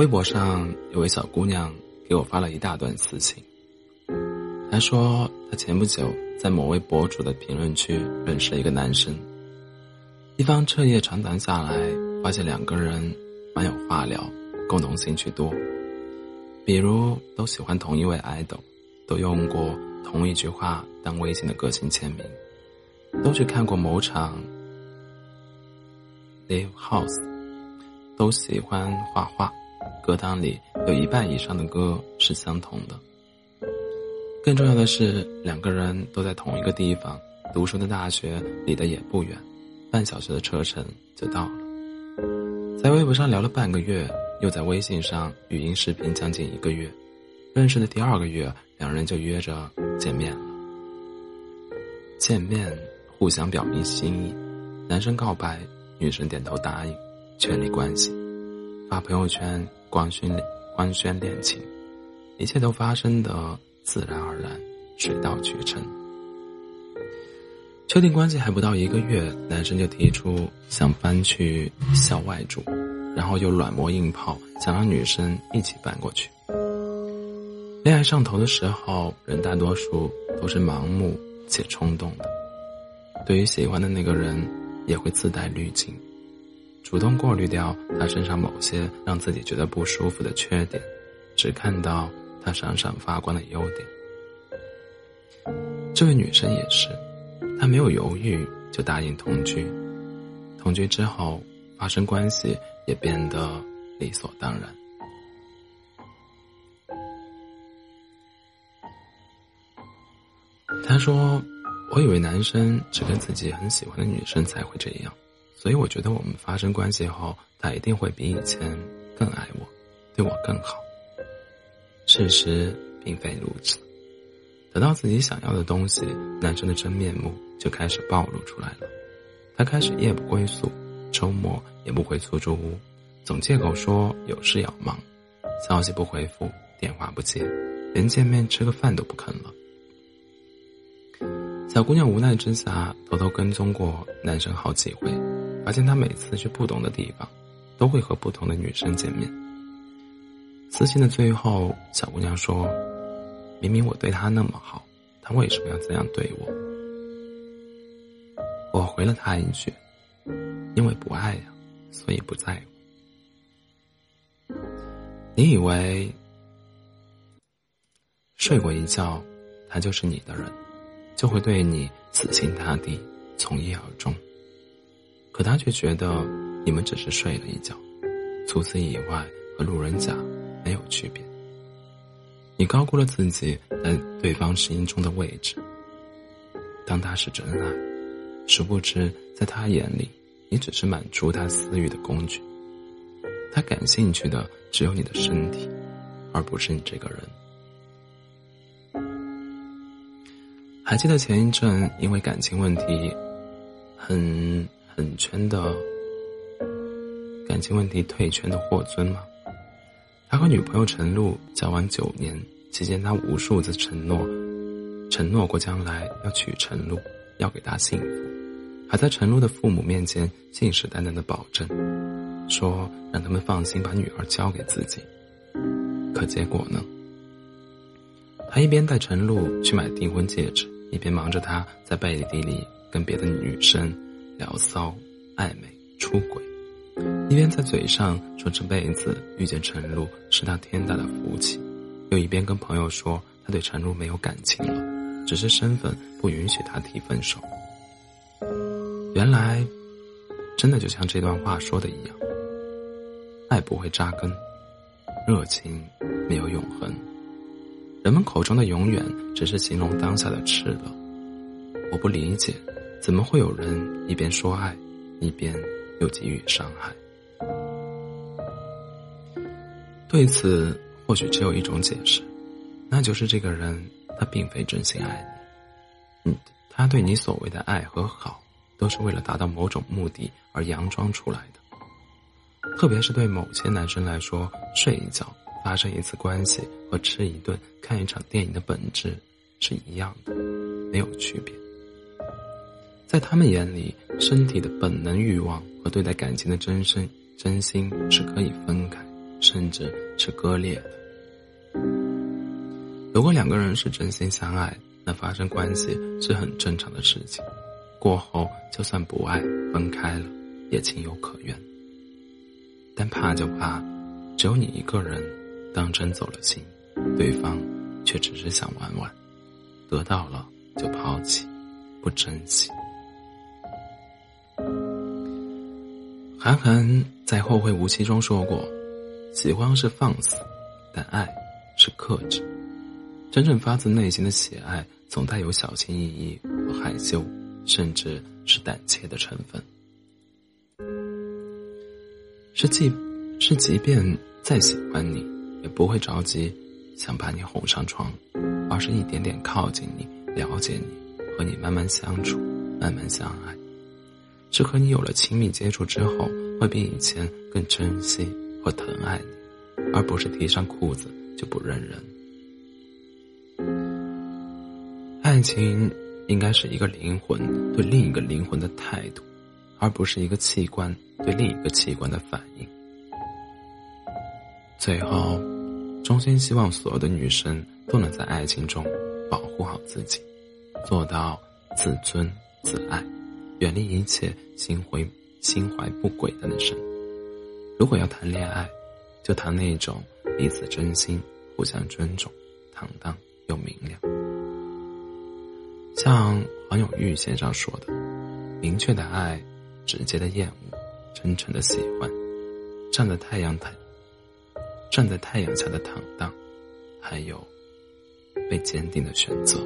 微博上有位小姑娘给我发了一大段私信，她说她前不久在某位博主的评论区认识了一个男生，一番彻夜长谈下来，发现两个人蛮有话聊，共同兴趣多，比如都喜欢同一位 idol，都用过同一句话当微信的个性签名，都去看过某场 live house，都喜欢画画。歌单里有一半以上的歌是相同的。更重要的是，两个人都在同一个地方读书的大学，离得也不远，半小时的车程就到了。在微博上聊了半个月，又在微信上语音视频将近一个月，认识的第二个月，两人就约着见面了。见面，互相表明心意，男生告白，女生点头答应，确立关系，发朋友圈。官宣官宣恋情，一切都发生的自然而然，水到渠成。确定关系还不到一个月，男生就提出想搬去校外住，然后又软磨硬泡，想让女生一起搬过去。恋爱上头的时候，人大多数都是盲目且冲动的，对于喜欢的那个人，也会自带滤镜。主动过滤掉他身上某些让自己觉得不舒服的缺点，只看到他闪闪发光的优点。这位女生也是，她没有犹豫就答应同居，同居之后发生关系也变得理所当然。她说：“我以为男生只跟自己很喜欢的女生才会这样。”所以我觉得我们发生关系后，他一定会比以前更爱我，对我更好。事实并非如此。得到自己想要的东西，男生的真面目就开始暴露出来了。他开始夜不归宿，周末也不回出租屋，总借口说有事要忙，消息不回复，电话不接，连见面吃个饭都不肯了。小姑娘无奈之下，偷偷跟踪过男生好几回。发现他每次去不同的地方，都会和不同的女生见面。私信的最后，小姑娘说：“明明我对他那么好，他为什么要这样对我？”我回了他一句：“因为不爱呀，所以不在乎。”你以为睡过一觉，他就是你的人，就会对你死心塌地，从一而终。可他却觉得你们只是睡了一觉，除此以外和路人甲没有区别。你高估了自己在对方心中的位置。当他是真爱，殊不知在他眼里，你只是满足他私欲的工具。他感兴趣的只有你的身体，而不是你这个人。还记得前一阵因为感情问题，很。很圈的感情问题退圈的霍尊吗？他和女朋友陈露交往九年，期间他无数次承诺，承诺过将来要娶陈露，要给她幸福，还在陈露的父母面前信誓旦旦的保证，说让他们放心把女儿交给自己。可结果呢？他一边带陈露去买订婚戒指，一边忙着他在背地里跟别的女生。聊骚、暧昧、出轨，一边在嘴上说这辈子遇见陈露是他天大的福气，又一边跟朋友说他对陈露没有感情了，只是身份不允许他提分手。原来，真的就像这段话说的一样，爱不会扎根，热情没有永恒，人们口中的永远只是形容当下的炽热。我不理解。怎么会有人一边说爱，一边又给予伤害？对此，或许只有一种解释，那就是这个人他并非真心爱你，嗯，他对你所谓的爱和好，都是为了达到某种目的而佯装出来的。特别是对某些男生来说，睡一觉、发生一次关系和吃一顿、看一场电影的本质是一样的，没有区别。在他们眼里，身体的本能欲望和对待感情的真心真心是可以分开，甚至是割裂的。如果两个人是真心相爱，那发生关系是很正常的事情。过后就算不爱，分开了也情有可原。但怕就怕，只有你一个人当真走了心，对方却只是想玩玩，得到了就抛弃，不珍惜。韩寒在《后会无期》中说过：“喜欢是放肆，但爱是克制。真正发自内心的喜爱，总带有小心翼翼和害羞，甚至是胆怯的成分。是即，是即便再喜欢你，也不会着急想把你哄上床，而是一点点靠近你，了解你，和你慢慢相处，慢慢相爱。”是和你有了亲密接触之后，会比以前更珍惜和疼爱你，而不是提上裤子就不认人。爱情应该是一个灵魂对另一个灵魂的态度，而不是一个器官对另一个器官的反应。最后，衷心希望所有的女生都能在爱情中保护好自己，做到自尊自爱。远离一切心怀心怀不轨的男生。如果要谈恋爱，就谈那种彼此真心、互相尊重、坦荡又明亮。像黄永玉先生说的：“明确的爱，直接的厌恶，真诚的喜欢，站在太阳台，站在太阳下的坦荡，还有被坚定的选择。”